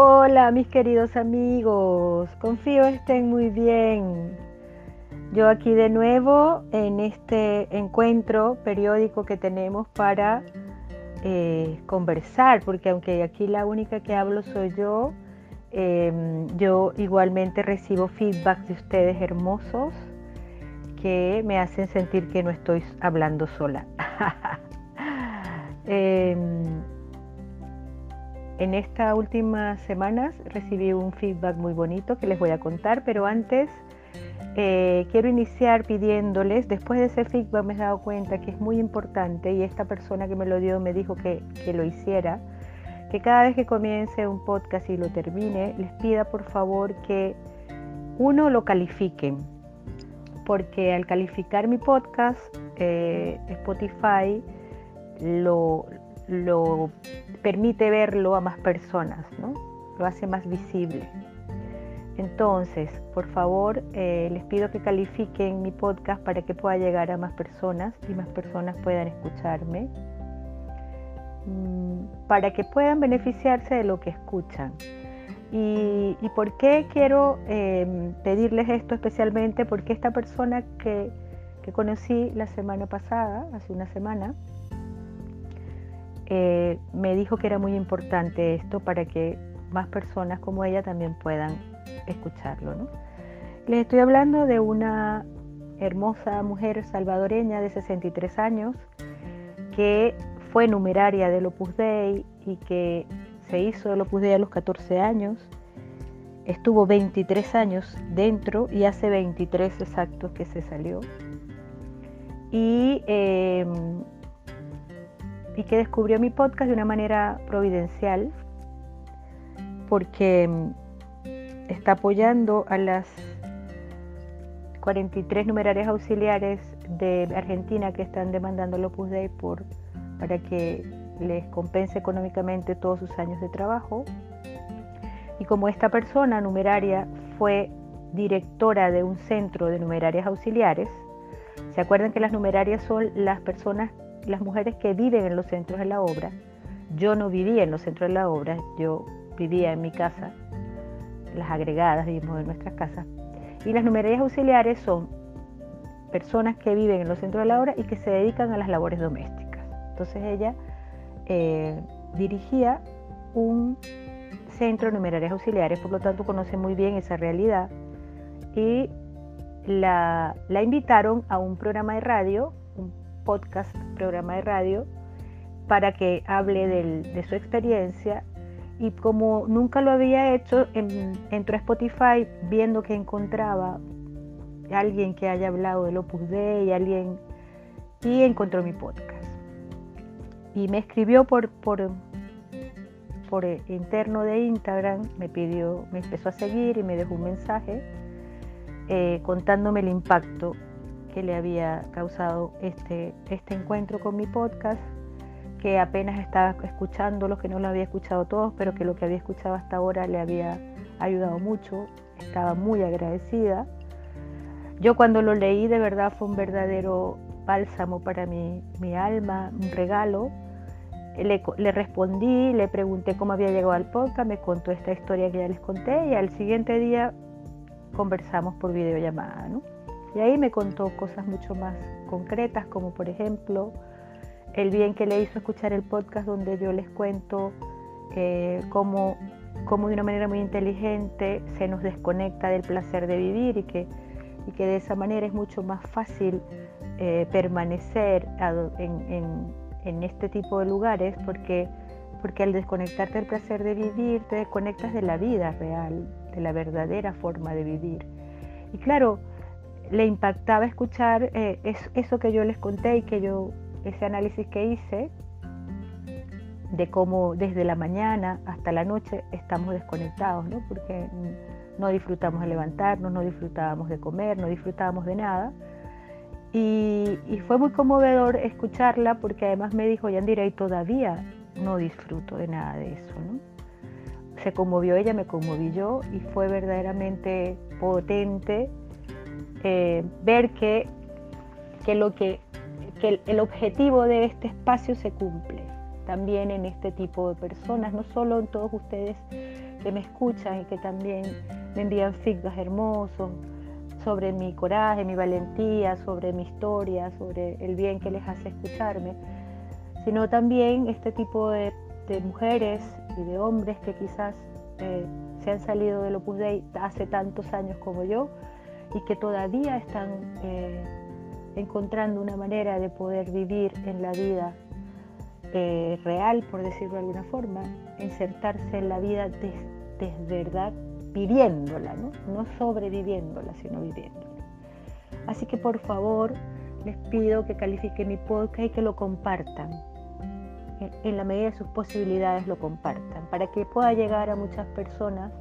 Hola mis queridos amigos, confío estén muy bien. Yo aquí de nuevo en este encuentro periódico que tenemos para eh, conversar, porque aunque aquí la única que hablo soy yo, em, yo igualmente recibo feedback de ustedes hermosos que me hacen sentir que no estoy hablando sola. Em, en estas últimas semanas recibí un feedback muy bonito que les voy a contar, pero antes eh, quiero iniciar pidiéndoles, después de ese feedback me he dado cuenta que es muy importante y esta persona que me lo dio me dijo que, que lo hiciera, que cada vez que comience un podcast y lo termine, les pida por favor que uno lo califiquen, porque al calificar mi podcast, eh, Spotify lo, lo permite verlo a más personas, ¿no? lo hace más visible. Entonces, por favor, eh, les pido que califiquen mi podcast para que pueda llegar a más personas y más personas puedan escucharme, mm, para que puedan beneficiarse de lo que escuchan. ¿Y, por qué quiero em, pedirles esto especialmente? Porque esta persona que, que conocí la semana pasada, hace una semana, eh, me dijo que era muy importante esto para que más personas como ella también puedan escucharlo. Les estoy hablando de una hermosa mujer salvadoreña de 63 años que fue numeraria del Opus Dei y que se hizo el Opus Dei a los 14 años. Estuvo 23 años dentro y hace 23 exactos que se salió. Y em, y que descubrió mi podcast de una manera providencial porque mm, está apoyando a las 43 numerarias auxiliares de Argentina que están demandando el Opus Dei por, para que les compense económicamente todos sus años de trabajo. Y como esta persona numeraria fue directora de un centro de numerarias auxiliares, ¿se acuerdan que las numerarias son las personas las mujeres que viven en los centros de la obra. Yo no vivía en los centros de la obra, yo vivía en mi casa, las agregadas vivimos en nuestras casas. Y las numerarias auxiliares son personas que viven en los centros de la obra y que se dedican a las labores domésticas. Entonces ella eh, dirigía un centro de numerarias auxiliares, por lo tanto conoce muy bien esa realidad y la, la invitaron a un programa de radio podcast, programa de radio, para que hable de su experiencia. Y como nunca lo había hecho, entró a Spotify viendo que encontraba alguien que haya hablado del Opus Dei, alguien, y encontró mi podcast. Y me escribió por, por, por interno de Instagram, me pidió, me empezó a seguir y me dejó un mensaje eh, contándome el impacto que le había causado este, este encuentro con mi podcast, que apenas estaba escuchando, los que no lo había escuchado todos, pero que lo que había escuchado hasta ahora le había ayudado mucho, estaba muy agradecida. Yo cuando lo leí de verdad fue un verdadero bálsamo para mi, mi alma, un regalo. Le, le, respondí, le pregunté cómo había llegado al podcast, me contó esta historia que ya les conté y al siguiente día conversamos por videollamada. ¿no? Y ahí me contó cosas mucho más concretas, como por ejemplo el bien que le hizo escuchar el podcast donde yo les cuento eh, cómo, de una manera muy inteligente se nos desconecta del placer de vivir y que, y que de esa manera es mucho más fácil eh, permanecer en, en, este tipo de lugares porque, porque al desconectarte del placer de vivir te desconectas de la vida real, de la verdadera forma de vivir. Y claro, le impactaba escuchar eh, eso que yo les conté y que yo, ese análisis que hice, de cómo desde la mañana hasta la noche estamos desconectados, ¿no? porque no disfrutamos de levantarnos, no disfrutábamos de comer, no disfrutábamos de nada. Y, fue muy conmovedor escucharla porque además me dijo, Yandira, y todavía no disfruto de nada de eso. ¿no? Se conmovió ella, me conmoví yo y fue verdaderamente potente eh, ver que, que, lo que, que el objetivo de este espacio se cumple también en este tipo de personas, no solo en todos ustedes que me escuchan y que también me envían feedback hermosos sobre mi coraje, mi valentía, sobre mi historia, sobre el bien que les hace escucharme, sino también este tipo de, mujeres y de hombres que quizás eh, se han salido del Opus Dei hace tantos años como yo y que todavía están eh, encontrando una manera de poder vivir en la vida eh, real, por decirlo de alguna forma, insertarse en la vida de, verdad, viviéndola, ¿no? no sobreviviéndola, sino viviéndola. Así que por favor les pido que califiquen mi podcast y que lo compartan. En la medida de sus posibilidades lo compartan, para que pueda llegar a muchas personas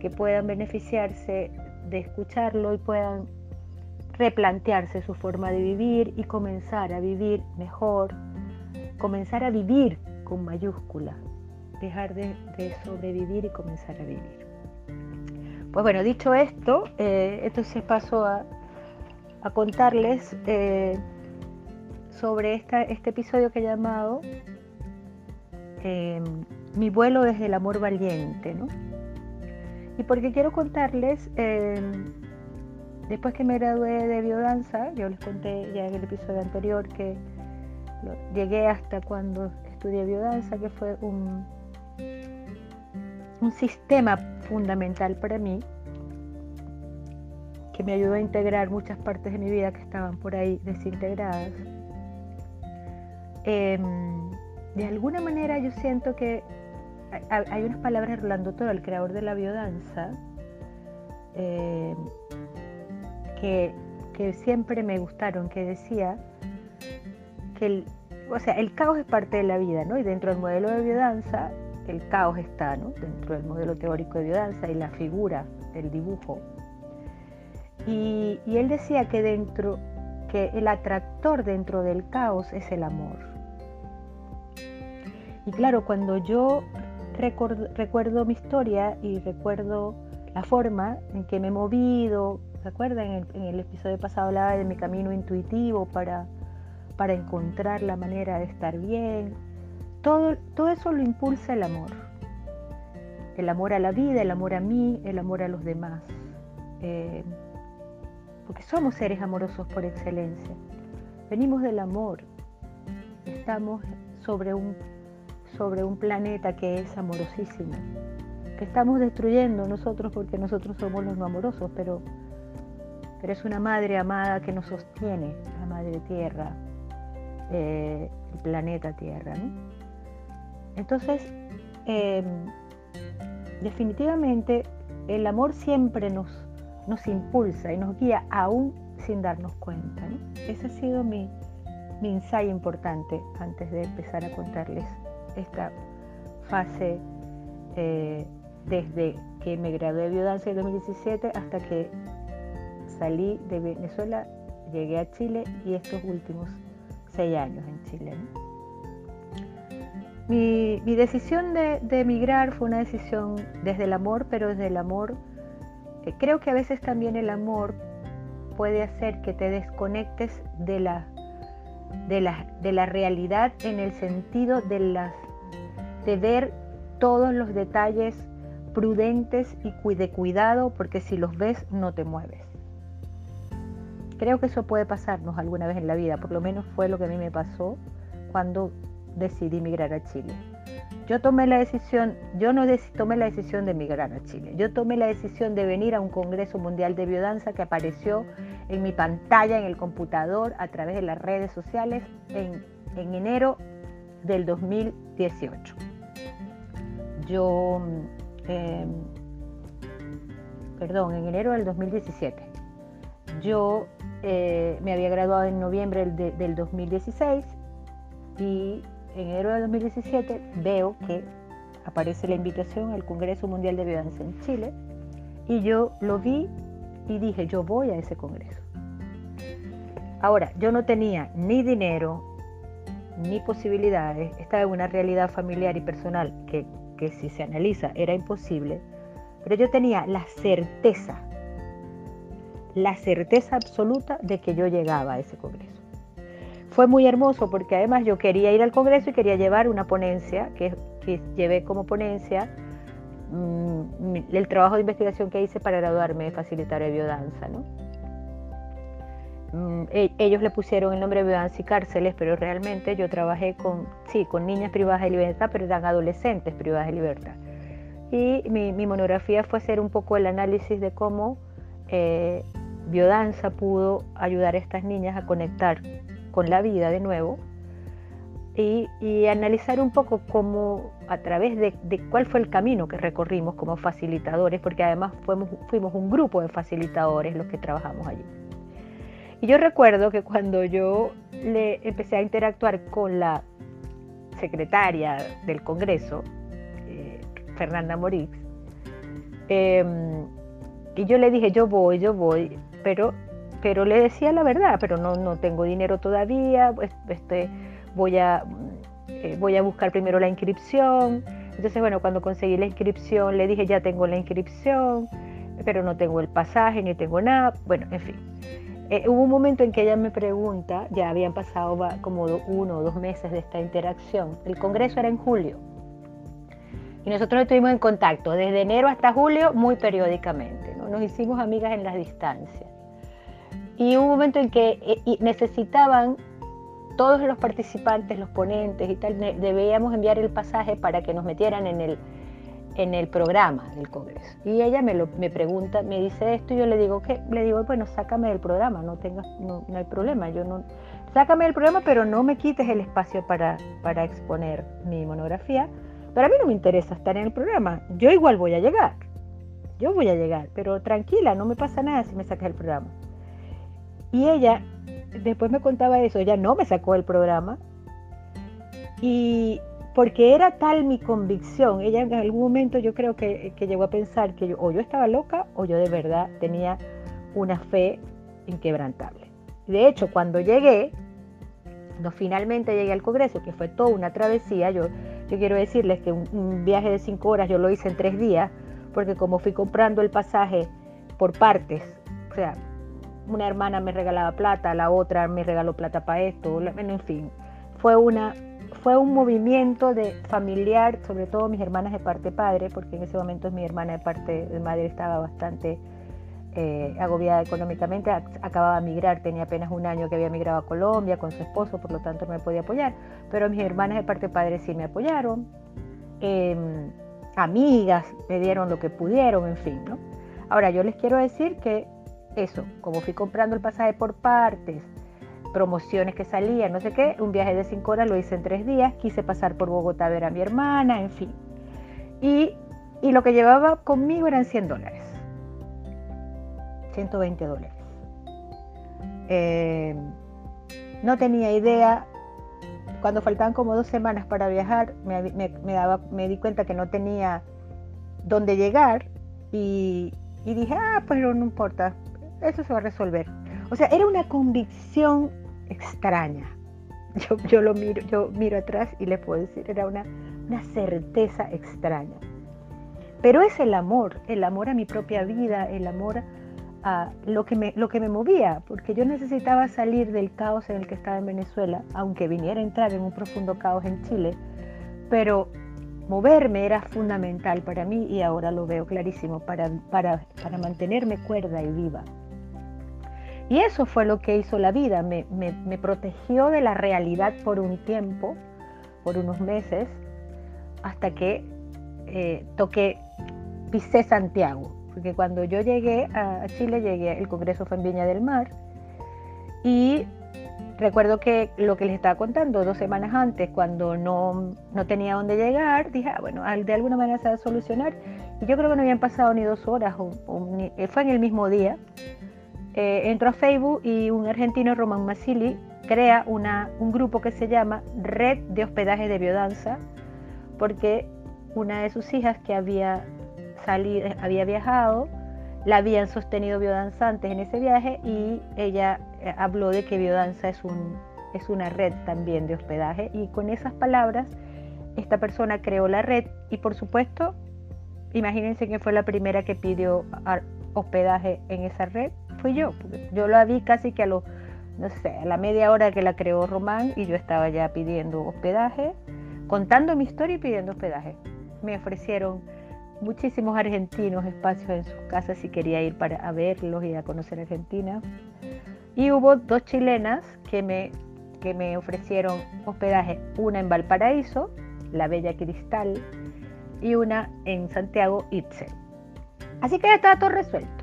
que puedan beneficiarse de escucharlo y puedan replantearse su forma de vivir y comenzar a vivir mejor, comenzar a vivir con mayúscula, dejar de, sobrevivir y comenzar a vivir. Pues bueno, dicho esto, eh, entonces paso a, contarles eh, sobre este episodio que he llamado eh, Mi vuelo desde el amor valiente, ¿no? Y porque quiero contarles, em, después que me gradué de biodanza, yo les conté ya en el episodio anterior que llegué hasta cuando estudié biodanza, que fue un, un sistema fundamental para mí, que me ayudó a integrar muchas partes de mi vida que estaban por ahí desintegradas. Em, de alguna manera yo siento que hay unas palabras de Rolando Toro, el creador de la biodanza, eh, que, siempre me gustaron, que decía que el, o sea, el caos es parte de la vida, ¿no? Y dentro del modelo de biodanza, el caos está, ¿no? Dentro del modelo teórico de biodanza y la figura, el dibujo. Y, y él decía que dentro, que el atractor dentro del caos es el amor. Y claro, cuando yo recuerdo, mi historia y recuerdo la forma en que me he movido. ¿Se acuerdan? En el, episodio pasado hablaba de mi camino intuitivo para, para encontrar la manera de estar bien. Todo, todo eso lo impulsa el amor. El amor a la vida, el amor a mí, el amor a los demás. Eh, porque somos seres amorosos por excelencia. Venimos del amor. Estamos sobre un sobre un planeta que es amorosísimo, que estamos destruyendo nosotros porque nosotros somos los no amorosos, pero, pero es una madre amada que nos sostiene, la madre tierra, eh, el planeta Tierra. Entonces, em, definitivamente el amor siempre nos, nos impulsa y nos guía aún sin darnos cuenta. Ese ha sido mi, mi ensayo importante antes de empezar a contarles esta fase eh, desde que me gradué de biodanza en 2017 hasta que salí de Venezuela, llegué a Chile y estos últimos seis años en Chile. Mi, decisión de, emigrar fue una decisión desde el amor, pero desde el amor, eh, creo que a veces también el amor puede hacer que te desconectes de la de la, de la realidad en el sentido de, las, de ver todos los detalles prudentes y de cuidado, porque si los ves no te mueves. Creo que eso puede pasarnos alguna vez en la vida, por lo menos fue lo que a mí me pasó cuando decidí migrar a Chile. Yo tomé la decisión, yo no tomé la decisión de emigrar a Chile, yo tomé la decisión de venir a un Congreso Mundial de Biodanza que apareció en mi pantalla, en el computador, a través de las redes sociales en, enero del 2018. Yo, em, perdón, en enero del 2017. Yo eh, me había graduado en noviembre del, del 2016 y en enero de 2017 veo que aparece la invitación al Congreso Mundial de Biodanza en Chile y yo lo vi y dije, yo voy a ese congreso. Ahora, yo no tenía ni dinero, ni posibilidades, estaba en una realidad familiar y personal que, que si se analiza era imposible, pero yo tenía la certeza, la certeza absoluta de que yo llegaba a ese congreso fue muy hermoso porque además yo quería ir al Congreso y quería llevar una ponencia que, llevé como ponencia mm, el trabajo de investigación que hice para graduarme de facilitadora de biodanza. ¿no? Mm, e, ellos le pusieron el nombre de biodanza y cárceles, pero realmente yo trabajé con, sí, con niñas privadas de libertad, pero eran adolescentes privadas de libertad. Y mi, monografía fue hacer un poco el análisis de cómo eh, biodanza pudo ayudar a estas niñas a conectar con la vida de nuevo y, analizar un poco cómo, a través de, cuál fue el camino que recorrimos como facilitadores, porque además fuimos un grupo de facilitadores los que trabajamos allí. Y yo recuerdo que cuando yo le empecé a interactuar con la secretaria del Congreso, eh, Fernanda Morix, em, y yo le dije, yo voy, yo voy, pero, pero le decía la verdad, pero no, no tengo dinero todavía, pues, este, voy a, eh, voy a buscar primero la inscripción. Entonces, bueno, cuando conseguí la inscripción, le dije, ya tengo la inscripción, pero no tengo el pasaje, ni tengo nada. Bueno, en fin. Eh, hubo un momento en que ella me pregunta, ya habían pasado como uno o dos meses de esta interacción. El congreso era en julio. Y nosotros estuvimos en contacto desde enero hasta julio muy periódicamente. ¿no? Nos hicimos amigas en las distancias. Y hubo un momento en que eh, necesitaban todos los participantes, los ponentes y tal, debíamos enviar el pasaje para que nos metieran en el, en el programa del Congreso. Y ella me, lo, me pregunta, me dice esto y yo le digo, que Le digo, bueno, sácame del programa, no, tengas, no, hay problema, yo no, sácame del programa, pero no me quites el espacio para, para exponer mi monografía. Pero a mí no me interesa estar en el programa, yo igual voy a llegar, yo voy a llegar, pero tranquila, no me pasa nada si me sacas del programa. Y ella después me contaba eso, ella no me sacó del programa. Y porque era tal mi convicción, ella en algún momento yo creo que, llegó a pensar que yo, o yo estaba loca o yo de verdad tenía una fe inquebrantable. De hecho, cuando llegué, cuando finalmente llegué al Congreso, que fue toda una travesía, yo, yo quiero decirles que un, un viaje de cinco horas yo lo hice en tres días, porque como fui comprando el pasaje por partes, o sea, una hermana me regalaba plata, la otra me regaló plata para esto, en fin, fue una fue un movimiento de familiar, sobre todo mis hermanas de parte padre, porque en ese momento mi hermana de parte de madre estaba bastante eh, agobiada económicamente, acababa de migrar, tenía apenas un año que había migrado a Colombia con su esposo, por lo tanto no me podía apoyar, pero mis hermanas de parte padre sí me apoyaron, em, amigas me dieron lo que pudieron, en fin, ¿no? Ahora yo les quiero decir que eso, como fui comprando el pasaje por partes, promociones que salían, no sé qué, un viaje de cinco horas lo hice en tres días, quise pasar por Bogotá a ver a mi hermana, en fin. Y, lo que llevaba conmigo eran 100 dólares, 120 dólares. Eh, no tenía idea, cuando faltaban como dos semanas para viajar, me, daba, me di cuenta que no tenía dónde llegar y, y dije, ah, pues no importa, eso se va a resolver. O sea, era una convicción extraña. Yo, yo lo miro, yo miro atrás y le puedo decir, era una, una certeza extraña. Pero es el amor, el amor a mi propia vida, el amor a lo que, me, lo que me movía, porque yo necesitaba salir del caos en el que estaba en Venezuela, aunque viniera a entrar en un profundo caos en Chile, pero moverme era fundamental para mí y ahora lo veo clarísimo para, para, para mantenerme cuerda y viva. Y eso fue lo que hizo la vida, me, protegió de la realidad por un tiempo, por unos meses, hasta que eh, toqué, pisé Santiago, porque cuando yo llegué a Chile, llegué, el Congreso fue en Viña del Mar, y recuerdo que lo que les estaba contando dos semanas antes, cuando no, tenía dónde llegar, dije, ah, bueno, de alguna manera se va a solucionar, y yo creo que no habían pasado ni dos horas, fue en el mismo día, eh, entro a Facebook y un argentino, Roman Masili, crea una, un grupo que se llama Red de Hospedaje de Biodanza, porque una de sus hijas que había, había viajado, la habían sostenido biodanzantes en ese viaje y ella eh, habló de que biodanza es, un, es una red también de hospedaje. Y con esas palabras esta persona creó la red y por supuesto imagínense que fue la primera que pidió hospedaje en esa red fui yo, porque yo la vi casi que a lo, no sé, a la media hora que la creó Román y yo estaba ya pidiendo hospedaje, contando mi historia y pidiendo hospedaje. Me ofrecieron muchísimos argentinos espacios en sus casas y quería ir para a verlos y a conocer Argentina. Y hubo dos chilenas que me, que me ofrecieron hospedaje, una en Valparaíso, la Bella Cristal, y una en Santiago, Itzel. Así que ya estaba todo resuelto.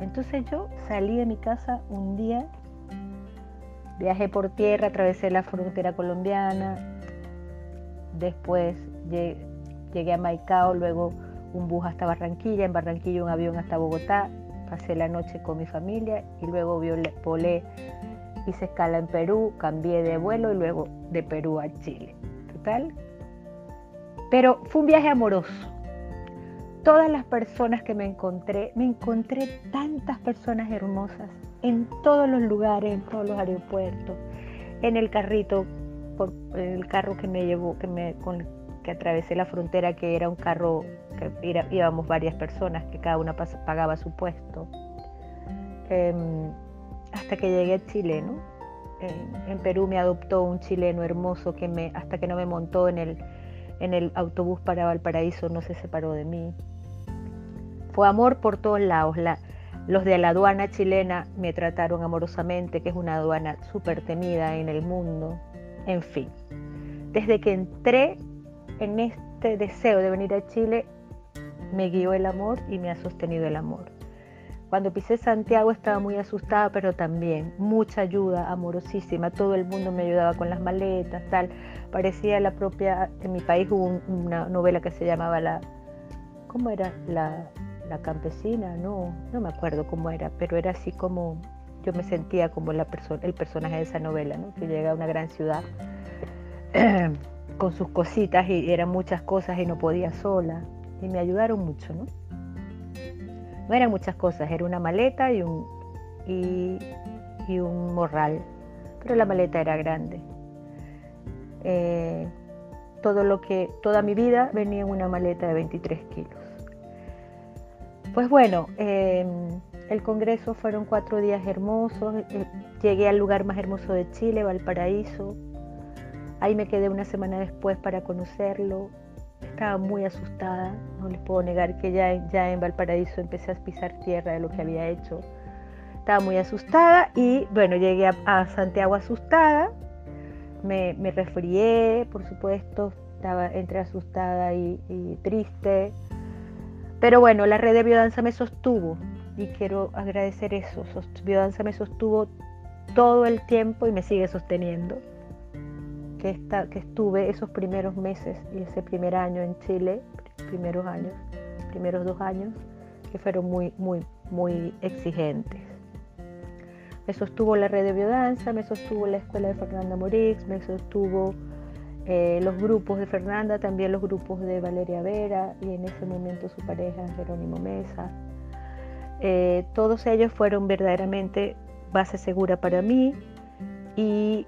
Entonces yo salí de mi casa un día, viajé por tierra, atravesé la frontera colombiana, después llegué a Maicao, luego un bus hasta Barranquilla, en Barranquilla un avión hasta Bogotá, pasé la noche con mi familia y luego volé, hice escala en Perú, cambié de vuelo y luego de Perú a Chile. Total. Pero fue un viaje amoroso. Todas las personas que me encontré, me encontré tantas personas hermosas en todos los lugares, en todos los aeropuertos, en el carrito, por el carro que me llevó, que me que atravesé la frontera, que era un carro que íbamos varias personas, que cada una pagaba su puesto, em, hasta que llegué a Chile, ¿no? En, Perú me adoptó un chileno hermoso que me, hasta que no me montó en el, en el autobús para Valparaíso, no se separó de mí. Fue amor por todos lados. La, los de la aduana chilena me trataron amorosamente, que es una aduana súper temida en el mundo. En fin, desde que entré en este deseo de venir a Chile, me guió el amor y me ha sostenido el amor. Cuando pisé Santiago estaba muy asustada, pero también mucha ayuda, amorosísima. Todo el mundo me ayudaba con las maletas, tal. Parecía la propia, en mi país hubo una novela que se llamaba la, ¿cómo era? La, la campesina, no, no me acuerdo cómo era, pero era así como, yo me sentía como la persona, el personaje de esa novela, ¿no? Que llega a una gran ciudad con sus cositas y eran muchas cosas y no podía sola. Y me ayudaron mucho, ¿no? No eran muchas cosas, era una maleta y un, y, un morral, pero la maleta era grande. Eh, todo lo que, toda mi vida venía en una maleta de 23 kilos. Pues bueno, em, el congreso fueron cuatro días hermosos. Eh, llegué al lugar más hermoso de Chile, Valparaíso. Ahí me quedé una semana después para conocerlo. Estaba muy asustada, no les puedo negar que ya, ya en Valparaíso empecé a pisar tierra de lo que había hecho. Estaba muy asustada y bueno, llegué a, Santiago asustada, me, me, resfrié, por supuesto, estaba entre asustada y, y triste. Pero bueno, la red de biodanza me sostuvo y quiero agradecer eso. Biodanza me sostuvo todo el tiempo y me sigue sosteniendo que, que estuve esos primeros meses y ese primer año en Chile, primeros años, primeros dos años, que fueron muy, muy, muy exigentes. Me sostuvo la red de biodanza, me sostuvo la escuela de Fernanda Morix, me sostuvo eh, los grupos de Fernanda, también los grupos de Valeria Vera y en ese momento su pareja Jerónimo Mesa. Eh, todos ellos fueron verdaderamente base segura para mí y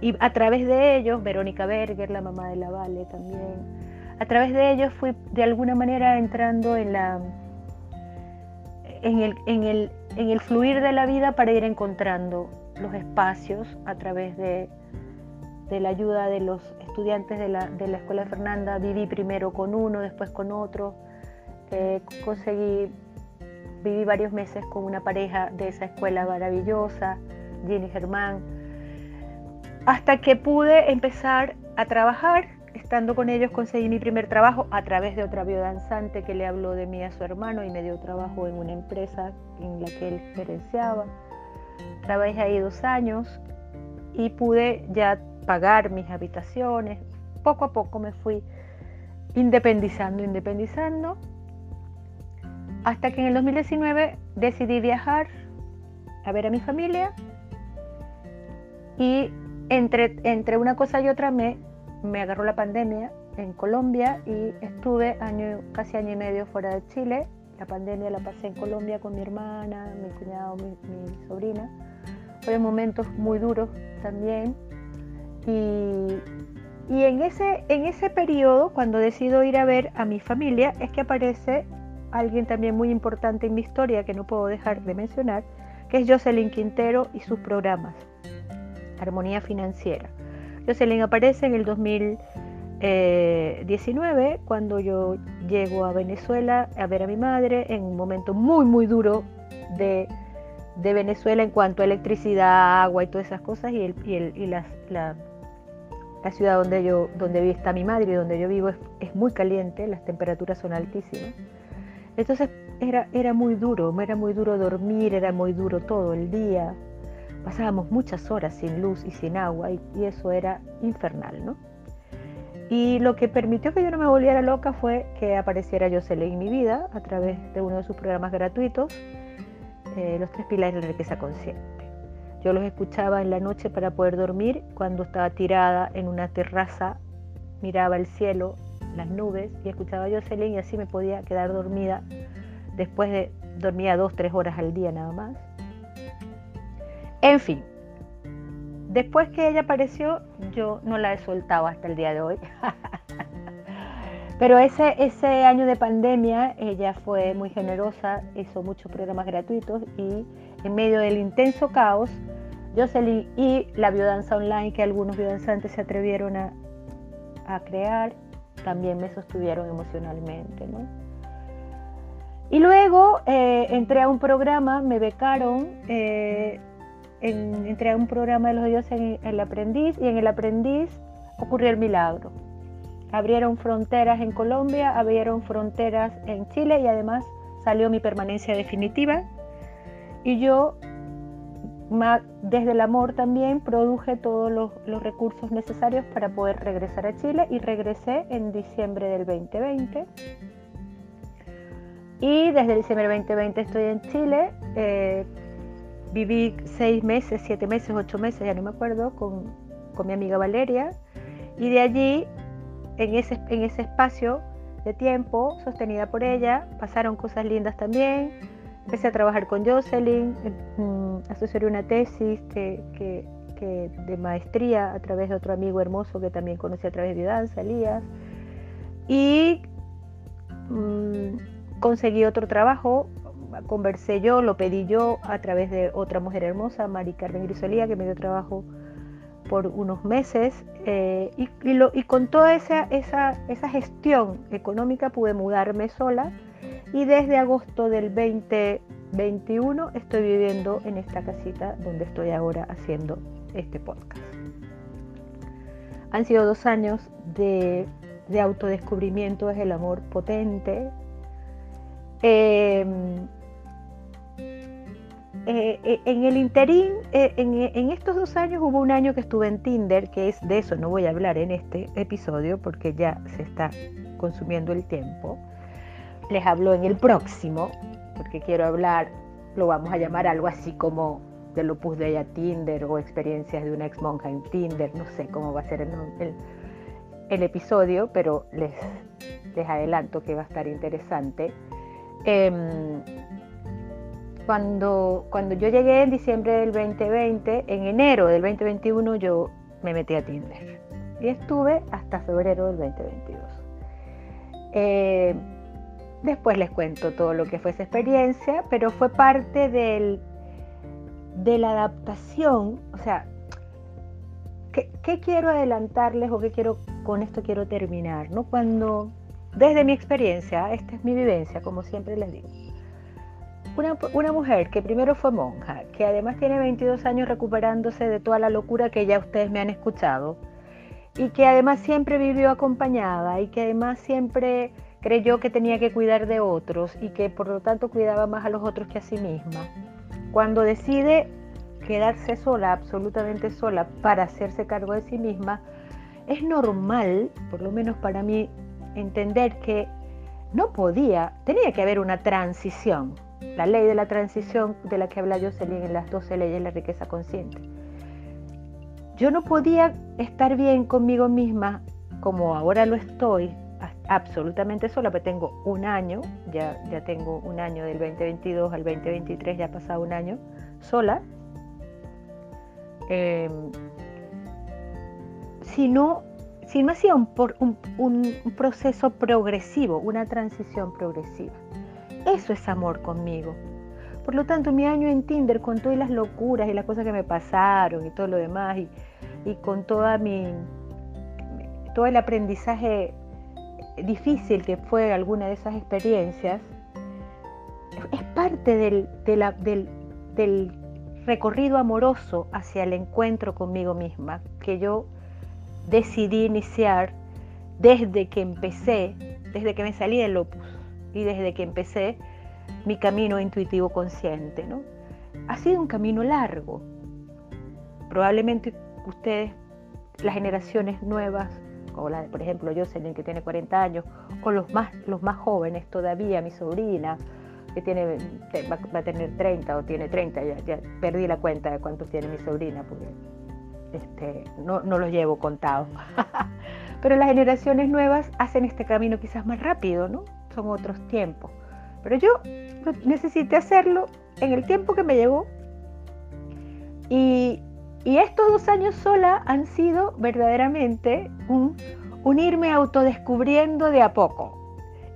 y a través de ellos, Verónica Berger, la mamá de la Vale también, a través de ellos fui de alguna manera entrando en, la, en, el, en, el, en el fluir de la vida para ir encontrando los espacios a través de, de la ayuda de los estudiantes de la, de la, Escuela Fernanda. Viví primero con uno, después con otro. Eh, conseguí, viví varios meses con una pareja de esa escuela maravillosa, Ginny Germán hasta que pude empezar a trabajar. Estando con ellos conseguí mi primer trabajo a través de otra biodanzante que le habló de mí a su hermano y me dio trabajo en una empresa en la que él gerenciaba. Trabajé ahí dos años y pude ya pagar mis habitaciones. Poco a poco me fui independizando, independizando, hasta que en el 2019 decidí viajar a ver a mi familia y entre, entre una cosa y otra me, me agarró la pandemia en Colombia y estuve año, casi año y medio fuera de Chile. La pandemia la pasé en Colombia con mi hermana, mi cuñado, mi, sobrina. Fueron momentos muy duros también. Y, y en, ese, en ese periodo, cuando decido ir a ver a mi familia, es que aparece alguien también muy importante en mi historia que no puedo dejar de mencionar, que es Jocelyn Quintero y sus programas. Armonía Financiera. Jocelyn aparece en el 2019 19, cuando yo llego a Venezuela a ver a mi madre en un momento muy, muy duro de, Venezuela en cuanto a electricidad, agua y todas esas cosas, y, el, y, la, ciudad donde, yo, donde está mi madre y donde yo vivo es, muy caliente, las temperaturas son altísimas. Entonces era, era muy duro, era muy duro dormir, era muy duro todo el día. Pasábamos muchas horas sin luz y sin agua y, y eso era infernal, ¿no? Y lo que permitió que yo no me volviera loca fue que apareciera Jocelyn en mi vida a través de uno de sus programas gratuitos, eh, Los tres pilares de la riqueza consciente. Yo los escuchaba en la noche para poder dormir cuando estaba tirada en una terraza, miraba el cielo, las nubes y escuchaba a Jocelyn y así me podía quedar dormida. Después de dormía dos, tres horas al día nada más. En fin, Después que ella apareció, yo no la he soltado hasta el día de hoy. Pero ese, ese año de pandemia ella fue muy generosa, hizo muchos programas gratuitos y en medio del intenso caos, Jocelyn y la biodanza online que algunos biodanzantes se atrevieron a, crear, también me sostuvieron emocionalmente. Y luego eh, entré a un programa, me becaron. Eh, entré a un programa de los dioses en el aprendiz y en el aprendiz ocurrió el milagro. Abrieron fronteras en Colombia, abrieron fronteras en Chile y además salió mi permanencia definitiva. Y yo, desde el amor también, produje todos los, los recursos necesarios para poder regresar a Chile y regresé en diciembre del 2020. Y desde diciembre del 2020 estoy en Chile. Eh, viví seis meses, siete meses, ocho meses, ya no me acuerdo, con, mi amiga Valeria. Y de allí, en ese, en ese espacio de tiempo, sostenida por ella, pasaron cosas lindas también. Empecé a trabajar con Jocelyn, mm, asocié una tesis que, de maestría a través de otro amigo hermoso que también conocí a través de danza, Elías. Y mm, conseguí otro trabajo conversé yo, lo pedí yo a través de otra mujer hermosa, Mari Carmen Grisolía, que me dio trabajo por unos meses eh, y, y, con toda esa, esa, esa, gestión económica pude mudarme sola y desde agosto del 2021 estoy viviendo en esta casita donde estoy ahora haciendo este podcast. Han sido dos años de, de autodescubrimiento, es el amor potente. Eh, eh, eh, en el interín, eh, en, estos dos años hubo un año que estuve en Tinder, que es de eso no voy a hablar en este episodio porque ya se está consumiendo el tiempo. Les hablo en el próximo, porque quiero hablar, lo vamos a llamar algo así como del Opus Dei a Tinder o experiencias de una ex monja en Tinder, no sé cómo va a ser el, episodio, pero les, les adelanto que va a estar interesante. Em, cuando, cuando yo llegué en diciembre del 2020, en enero del 2021 yo me metí a Tinder y estuve hasta febrero del 2022. Eh, después les cuento todo lo que fue esa experiencia, pero fue parte del, de la adaptación, o sea, ¿qué, ¿qué, quiero adelantarles o qué quiero con esto quiero terminar? ¿no? Cuando, desde mi experiencia, esta es mi vivencia, como siempre les digo, una, mujer que primero fue monja, que además tiene 22 años recuperándose de toda la locura que ya ustedes me han escuchado, y que además siempre vivió acompañada y que además siempre creyó que tenía que cuidar de otros y que por lo tanto cuidaba más a los otros que a sí misma. Cuando decide quedarse sola, absolutamente sola, para hacerse cargo de sí misma, es normal, por lo menos para mí, entender que no podía, tenía que haber una transición la ley de la transición de la que habla Jocelyn en las 12 leyes de la riqueza consciente. Yo no podía estar bien conmigo misma como ahora lo estoy, absolutamente sola, porque tengo un año, ya, ya tengo un año del 2022 al 2023, ya ha pasado un año sola, eh, si no, si no hacía un, un proceso progresivo, una transición progresiva. Eso es amor conmigo. Por lo tanto, mi año en Tinder, con todas las locuras y las cosas que me pasaron y todo lo demás, y, con toda mi, todo el aprendizaje difícil que fue alguna de esas experiencias, es parte del, del recorrido amoroso hacia el encuentro conmigo misma que yo decidí iniciar desde que empecé, desde que me salí del opus y desde que empecé mi camino intuitivo consciente. ¿no? Ha sido un camino largo. Probablemente ustedes, las generaciones nuevas, o la, por ejemplo Jocelyn que tiene 40 años, o los más, los más jóvenes todavía, mi sobrina, que tiene, va, a tener 30 o tiene 30, ya, perdí la cuenta de cuántos tiene mi sobrina, porque este, no, no los llevo contados. Pero las generaciones nuevas hacen este camino quizás más rápido, ¿no? Son otros tiempos. Pero yo necesité hacerlo en el tiempo que me llegó. Y, estos dos años sola han sido verdaderamente un, un irme autodescubriendo de a poco.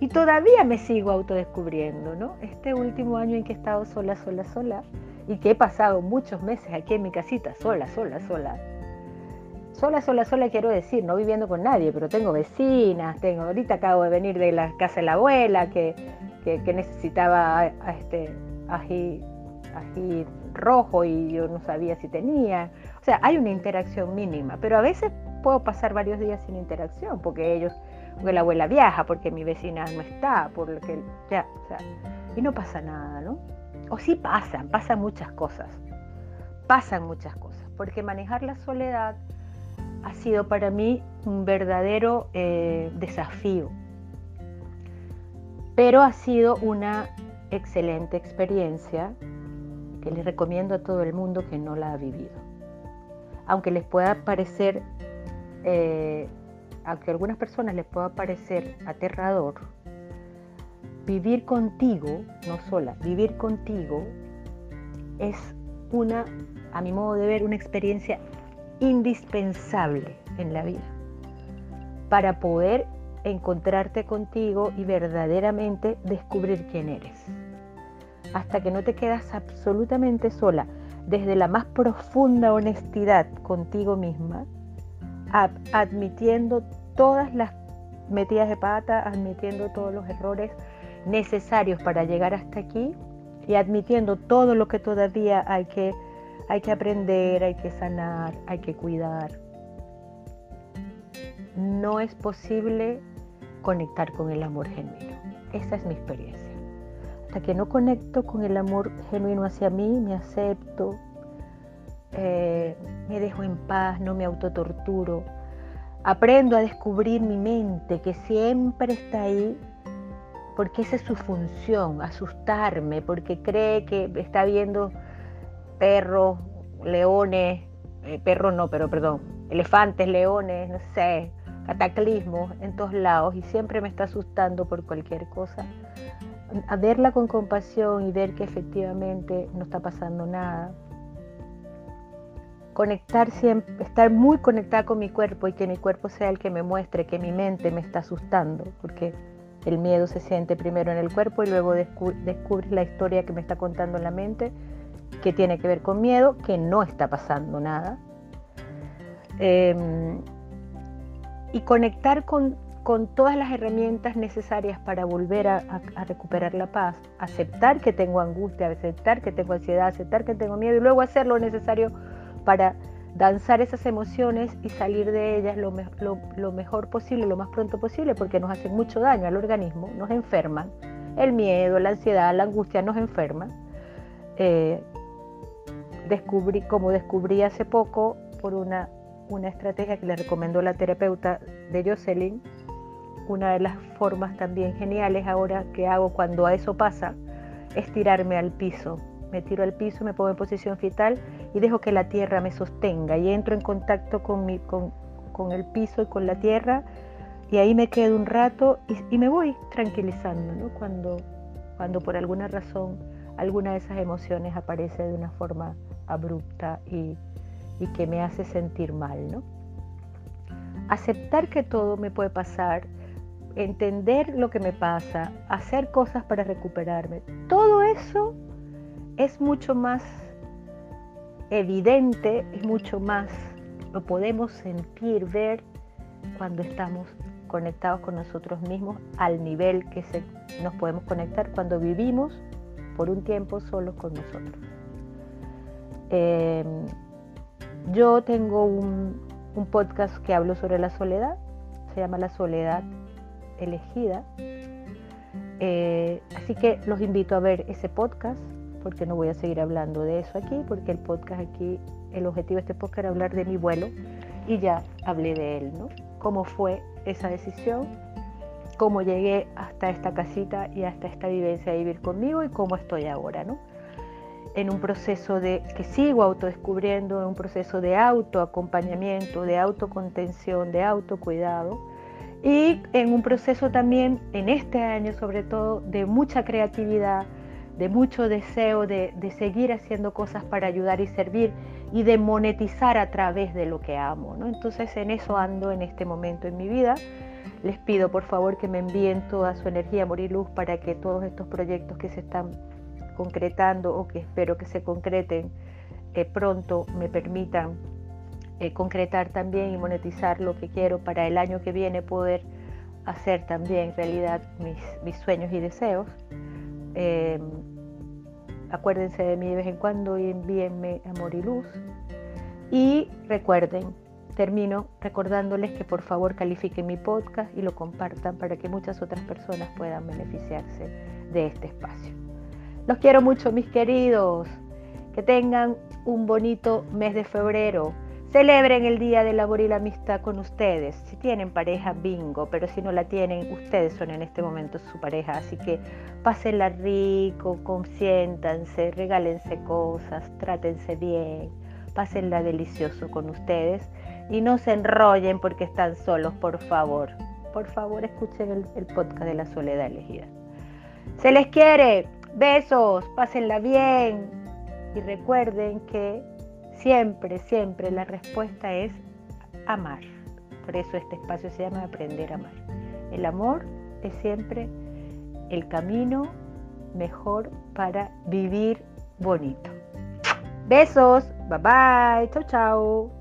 Y todavía me sigo autodescubriendo, ¿no? Este último año en que he estado sola, sola, sola, y que he pasado muchos meses aquí en mi casita, sola, sola, sola. Sola, sola, sola quiero decir, no viviendo con nadie, pero tengo vecinas, tengo, ahorita acabo de venir de la casa de la abuela que, necesitaba a, este ají rojo y yo no sabía si tenía. O sea, hay una interacción mínima, pero a veces puedo pasar varios días sin interacción porque ellos, porque la abuela viaja, porque mi vecina no está, porque ya, o sea, y no pasa nada, ¿no? O sí pasan, pasan muchas cosas, pasan muchas cosas, porque manejar la soledad ha sido para mí un verdadero eh, desafío, pero ha sido una excelente experiencia que les recomiendo a todo el mundo que no la ha vivido. Aunque les pueda parecer, eh, aunque a algunas personas les pueda parecer aterrador, vivir contigo, no sola, vivir contigo es una, a mi modo de ver, una experiencia indispensable en la vida para poder encontrarte contigo y verdaderamente descubrir quién eres. Hasta que no te quedas absolutamente sola, desde la más profunda honestidad contigo misma, admitiendo todas las metidas de pata, admitiendo todos los errores, necesarios para llegar hasta aquí y admitiendo todo lo que todavía hay que, hay que aprender, hay que sanar, hay que cuidar. No es posible conectar con el amor genuino. Esa es mi experiencia. Hasta que no conecto con el amor genuino hacia mí, me acepto, eh, me dejo en paz, no me autotorturo. Aprendo a descubrir mi mente que siempre está ahí porque esa es su función, asustarme, porque cree que está viendo perros, leones, eh, perros no, pero perdón, elefantes, leones, no sé, cataclismos en todos lados y siempre me está asustando por cualquier cosa. A verla con compasión y ver que efectivamente no está pasando nada. Conectar siempre, estar muy conectada con mi cuerpo y que mi cuerpo sea el que me muestre que mi mente me está asustando, porque el miedo se siente primero en el cuerpo y luego descubres la historia que me está contando la mente, que tiene que ver con miedo, que no está pasando nada. Em, y conectar con, todas las herramientas necesarias para volver a, a, recuperar la paz, aceptar que tengo angustia, aceptar que tengo ansiedad, aceptar que tengo miedo y luego hacer lo necesario para danzar esas emociones y salir de ellas lo, mejor posible, lo más pronto posible, porque nos hacen mucho daño al organismo, nos enferman. El miedo, la ansiedad, la angustia nos enferman. Eh, descubrí, como descubrí hace poco por una, una estrategia que le recomendó la terapeuta de Jocelyn, una de las formas también geniales ahora que hago cuando a eso pasa es tirarme al piso me tiro al piso, me pongo en posición fetal y dejo que la tierra me sostenga y entro en contacto con, mi, con, el piso y con la tierra y ahí me quedo un rato y, me voy tranquilizando ¿no? cuando, cuando por alguna razón alguna de esas emociones aparece de una forma abrupta y, y que me hace sentir mal. ¿no? Aceptar que todo me puede pasar, entender lo que me pasa, hacer cosas para recuperarme, todo eso es mucho más evidente, es mucho más, lo podemos sentir, ver cuando estamos conectados con nosotros mismos al nivel que nos podemos conectar cuando vivimos por un tiempo solos con nosotros. Em, yo tengo un, podcast que hablo sobre la soledad, se llama La Soledad Elegida. Eh, así que los invito a ver ese podcast, porque no voy a seguir hablando de eso aquí, porque el podcast aquí, el objetivo de este podcast era hablar de mi vuelo y ya hablé de él, ¿no? Cómo fue esa decisión, cómo llegué hasta esta casita y hasta esta vivencia de vivir conmigo y cómo estoy ahora, ¿no? En un proceso de que sigo autodescubriendo, en un proceso de autoacompañamiento, de autocontención, de autocuidado y en un proceso también en este año sobre todo de mucha creatividad, de mucho deseo de, de seguir haciendo cosas para ayudar y servir y de monetizar a través de lo que amo. ¿no? Entonces en eso ando en este momento en mi vida. Les pido por favor que me envíen toda su energía, amor y luz para que todos estos proyectos que se están concretando o que espero que se concreten eh, pronto me permitan eh, concretar también y monetizar lo que quiero para el año que viene poder hacer también realidad mis, mis sueños y deseos. Eh, Acuérdense de mí de vez en cuando y envíenme amor y luz. Y recuerden, termino recordándoles que por favor califiquen mi podcast y lo compartan para que muchas otras personas puedan beneficiarse de este espacio. Los quiero mucho, mis queridos. Que tengan un bonito mes de febrero. Celebren el Día del Amor y la Amistad con ustedes. Si tienen pareja, bingo, pero si no la tienen, ustedes son en este momento su pareja. Así que pásenla rico, consiéntanse, regálense cosas, trátense bien, pásenla delicioso con ustedes y no se enrollen porque están solos, por favor. Por favor, escuchen el, el podcast de la soledad elegida. Se les quiere. Besos, pásenla bien y recuerden que Siempre, siempre la respuesta es amar. Por eso este espacio se llama Aprender a Amar. El amor es siempre el camino mejor para vivir bonito. Besos, bye bye, chao chao.